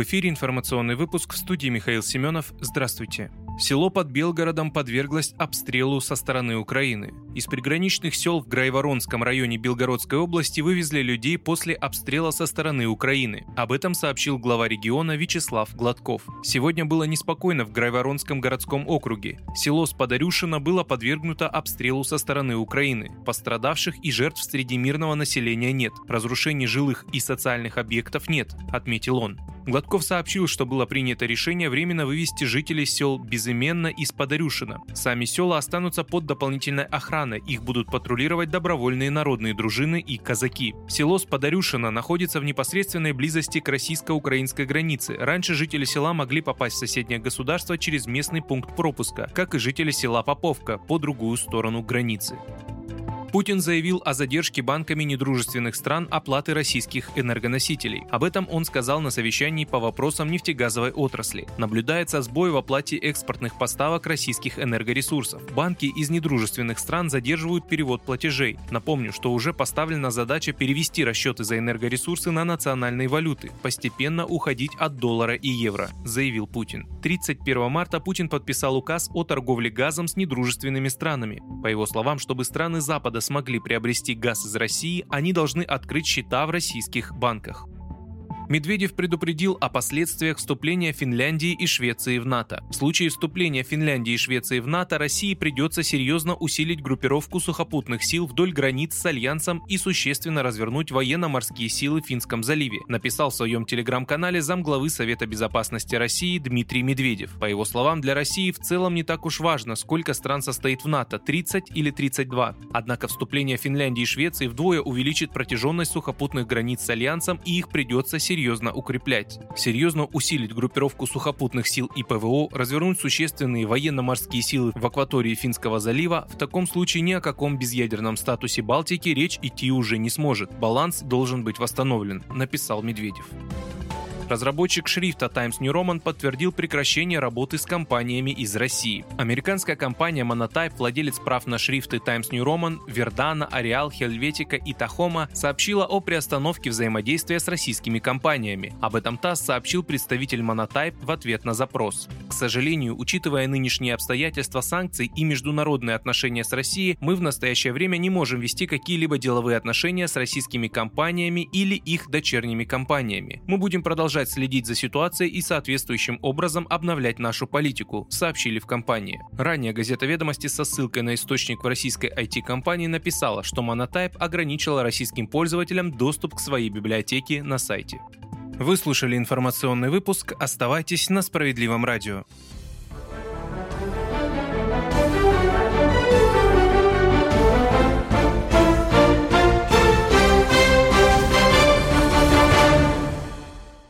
В эфире информационный выпуск в студии Михаил Семенов. Здравствуйте. Село под Белгородом подверглось обстрелу со стороны Украины. Из приграничных сел в Грайворонском районе Белгородской области вывезли людей после обстрела со стороны Украины. Об этом сообщил глава региона Вячеслав Гладков. Сегодня было неспокойно в Грайворонском городском округе. Село Спадарюшино было подвергнуто обстрелу со стороны Украины. Пострадавших и жертв среди мирного населения нет. Разрушений жилых и социальных объектов нет, отметил он. Гладков сообщил, что было принято решение временно вывести жителей сел Безыменно и Спадарюшина. Сами села останутся под дополнительной охраной, их будут патрулировать добровольные народные дружины и казаки. Село Спадарюшина находится в непосредственной близости к российско-украинской границе. Раньше жители села могли попасть в соседнее государство через местный пункт пропуска, как и жители села Поповка по другую сторону границы. Путин заявил о задержке банками недружественных стран оплаты российских энергоносителей. Об этом он сказал на совещании по вопросам нефтегазовой отрасли. Наблюдается сбой в оплате экспортных поставок российских энергоресурсов. Банки из недружественных стран задерживают перевод платежей. Напомню, что уже поставлена задача перевести расчеты за энергоресурсы на национальные валюты, постепенно уходить от доллара и евро, заявил Путин. 31 марта Путин подписал указ о торговле газом с недружественными странами. По его словам, чтобы страны Запада смогли приобрести газ из России, они должны открыть счета в российских банках. Медведев предупредил о последствиях вступления Финляндии и Швеции в НАТО. В случае вступления Финляндии и Швеции в НАТО России придется серьезно усилить группировку сухопутных сил вдоль границ с Альянсом и существенно развернуть военно-морские силы в Финском заливе, написал в своем телеграм-канале замглавы Совета безопасности России Дмитрий Медведев. По его словам, для России в целом не так уж важно, сколько стран состоит в НАТО – 30 или 32. Однако вступление Финляндии и Швеции вдвое увеличит протяженность сухопутных границ с Альянсом и их придется серьезно серьезно укреплять, серьезно усилить группировку сухопутных сил и ПВО, развернуть существенные военно-морские силы в акватории Финского залива, в таком случае ни о каком безъядерном статусе Балтики речь идти уже не сможет. Баланс должен быть восстановлен, написал Медведев. Разработчик шрифта Times New Roman подтвердил прекращение работы с компаниями из России. Американская компания Monotype, владелец прав на шрифты Times New Roman, Verdana, Arial, Helvetica и Tacoma, сообщила о приостановке взаимодействия с российскими компаниями. Об этом ТАСС сообщил представитель Monotype в ответ на запрос. К сожалению, учитывая нынешние обстоятельства санкций и международные отношения с Россией, мы в настоящее время не можем вести какие-либо деловые отношения с российскими компаниями или их дочерними компаниями. Мы будем продолжать продолжать следить за ситуацией и соответствующим образом обновлять нашу политику, сообщили в компании. Ранее газета «Ведомости» со ссылкой на источник в российской IT-компании написала, что Monotype ограничила российским пользователям доступ к своей библиотеке на сайте. Вы слушали информационный выпуск. Оставайтесь на справедливом радио.